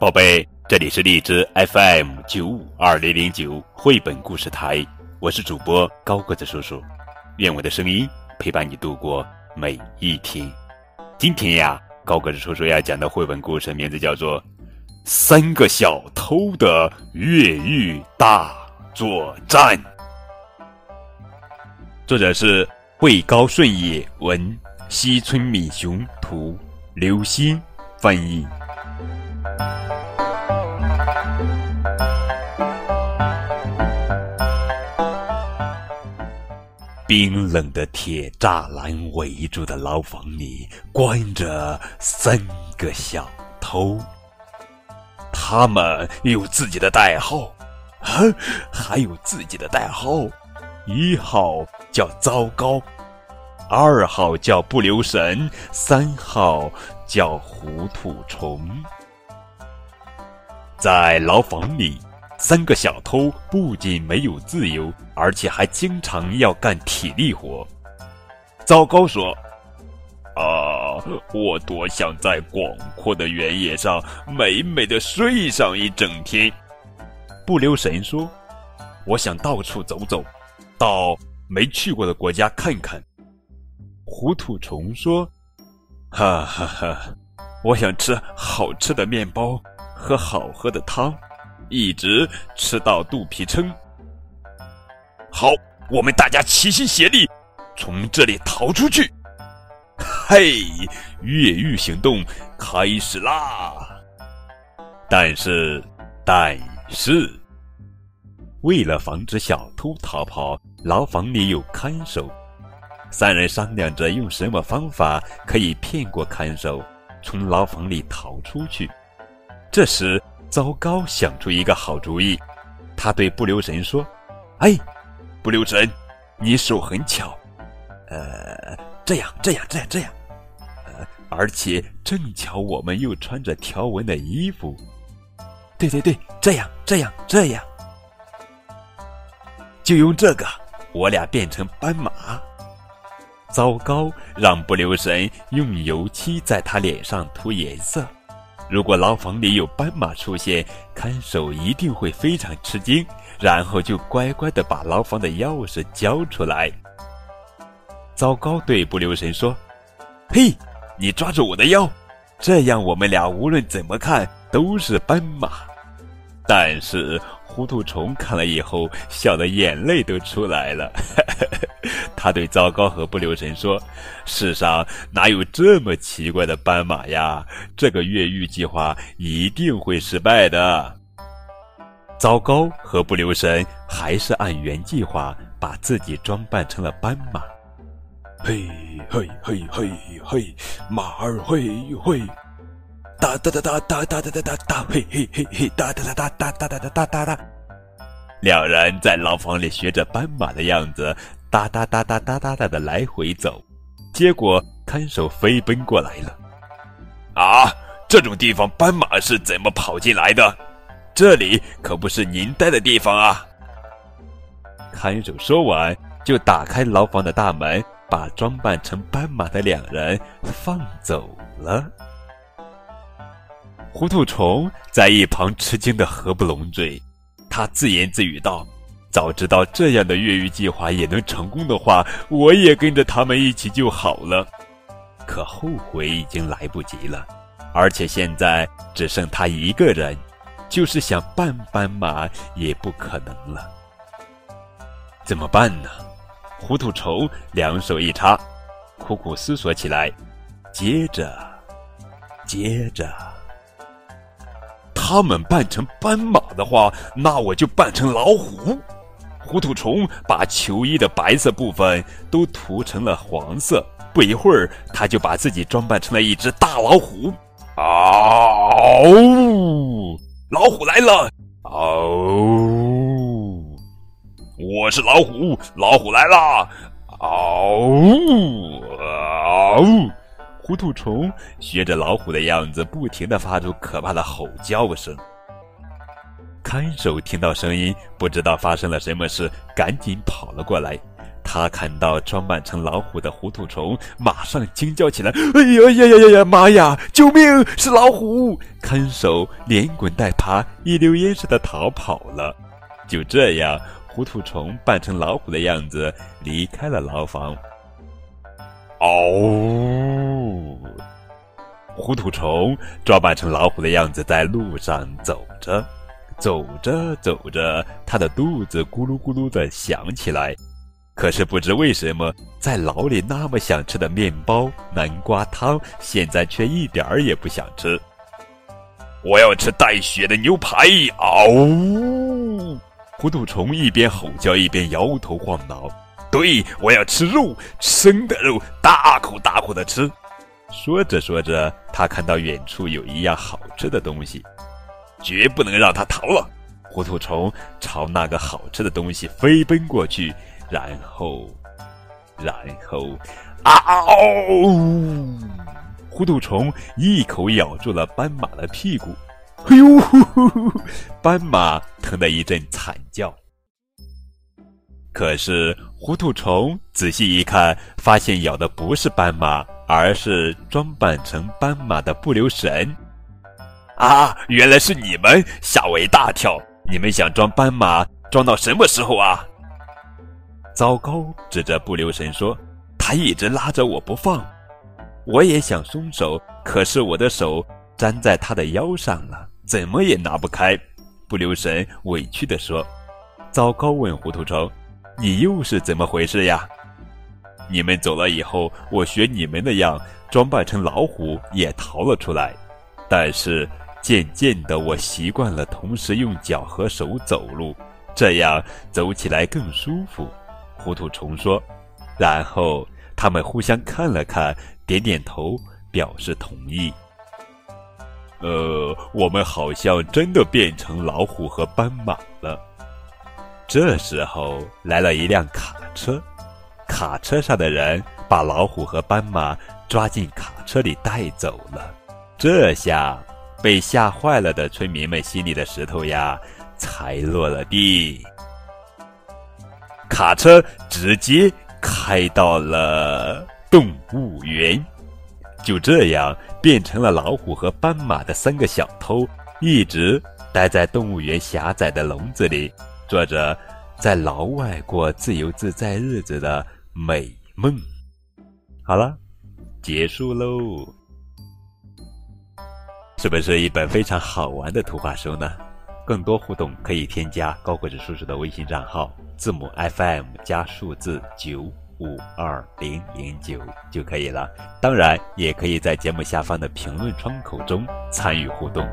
宝贝，这里是荔枝 FM 九五二零零九绘本故事台，我是主播高个子叔叔，愿我的声音陪伴你度过每一天。今天呀，高个子叔叔要讲的绘本故事名字叫做《三个小偷的越狱大作战》，作者是惠高顺也文，西村敏雄图，刘星翻译。冰冷的铁栅栏围住的牢房里，关着三个小偷。他们有自己的代号，哼，还有自己的代号。一号叫糟糕，二号叫不留神，三号叫糊涂虫。在牢房里。三个小偷不仅没有自由，而且还经常要干体力活。糟糕说：“啊，我多想在广阔的原野上美美的睡上一整天。”不留神说：“我想到处走走，到没去过的国家看看。”糊涂虫说：“哈哈哈，我想吃好吃的面包，喝好喝的汤。”一直吃到肚皮撑。好，我们大家齐心协力，从这里逃出去。嘿，越狱行动开始啦！但是，但是，为了防止小偷逃跑，牢房里有看守。三人商量着用什么方法可以骗过看守，从牢房里逃出去。这时。糟糕，想出一个好主意，他对不留神说：“哎，不留神，你手很巧，呃，这样，这样，这样，这样，呃，而且正巧我们又穿着条纹的衣服，对对对，这样，这样，这样，就用这个，我俩变成斑马。糟糕，让不留神用油漆在他脸上涂颜色。”如果牢房里有斑马出现，看守一定会非常吃惊，然后就乖乖的把牢房的钥匙交出来。糟糕，对不留神说：“嘿，你抓住我的腰，这样我们俩无论怎么看都是斑马。”但是。糊涂虫看了以后，笑得眼泪都出来了。他对糟糕和不留神说：“世上哪有这么奇怪的斑马呀？这个越狱计划一定会失败的。”糟糕和不留神还是按原计划把自己装扮成了斑马。嘿嘿嘿嘿嘿，马儿嘿嘿。哒哒哒哒哒哒哒哒哒，嘿嘿嘿嘿，哒哒哒哒哒哒哒哒哒哒。两人在牢房里学着斑马的样子，哒哒哒哒哒哒哒的来回走。结果看守飞奔过来了。啊，这种地方斑马是怎么跑进来的？这里可不是您待的地方啊！看守说完，就打开牢房的大门，把装扮成斑马的两人放走了。糊涂虫在一旁吃惊的合不拢嘴，他自言自语道：“早知道这样的越狱计划也能成功的话，我也跟着他们一起就好了。可后悔已经来不及了，而且现在只剩他一个人，就是想扮斑马也不可能了。怎么办呢？”糊涂虫两手一插，苦苦思索起来，接着，接着。他们扮成斑马的话，那我就扮成老虎。糊涂虫把球衣的白色部分都涂成了黄色，不一会儿，他就把自己装扮成了一只大老虎。嗷！老虎来了！嗷！我是老虎，老虎来了！嗷！嗷！糊涂虫学着老虎的样子，不停的发出可怕的吼叫声。看守听到声音，不知道发生了什么事，赶紧跑了过来。他看到装扮成老虎的糊涂虫，马上惊叫起来：“哎呀呀呀呀呀！妈呀！救命！是老虎！”看守连滚带爬，一溜烟似的逃跑了。就这样，糊涂虫扮成老虎的样子离开了牢房。哦，糊涂虫装扮成老虎的样子在路上走着，走着走着，他的肚子咕噜咕噜的响起来。可是不知为什么，在牢里那么想吃的面包、南瓜汤，现在却一点儿也不想吃。我要吃带血的牛排！嗷！糊涂虫一边吼叫一边摇头晃脑。对，我要吃肉，生的肉，大口大口的吃。说着说着，他看到远处有一样好吃的东西，绝不能让他逃了。糊涂虫朝那个好吃的东西飞奔过去。然后，然后，啊哦！糊涂虫一口咬住了斑马的屁股，哎呦！斑马疼得一阵惨叫。可是糊涂虫仔细一看，发现咬的不是斑马，而是装扮成斑马的不留神。啊！原来是你们，吓我一大跳！你们想装斑马，装到什么时候啊？糟糕！指着不留神说：“他一直拉着我不放，我也想松手，可是我的手粘在他的腰上了，怎么也拿不开。”不留神委屈地说：“糟糕！”问糊涂虫：“你又是怎么回事呀？”你们走了以后，我学你们那样装扮成老虎也逃了出来，但是渐渐的，我习惯了同时用脚和手走路，这样走起来更舒服。糊涂虫说，然后他们互相看了看，点点头，表示同意。呃，我们好像真的变成老虎和斑马了。这时候来了一辆卡车，卡车上的人把老虎和斑马抓进卡车里带走了。这下被吓坏了的村民们心里的石头呀，才落了地。卡车直接开到了动物园，就这样变成了老虎和斑马的三个小偷，一直待在动物园狭窄的笼子里，做着在牢外过自由自在日子的美梦。好了，结束喽，是不是一本非常好玩的图画书呢？更多互动可以添加高个子叔叔的微信账号。字母 FM 加数字九五二零零九就可以了。当然，也可以在节目下方的评论窗口中参与互动。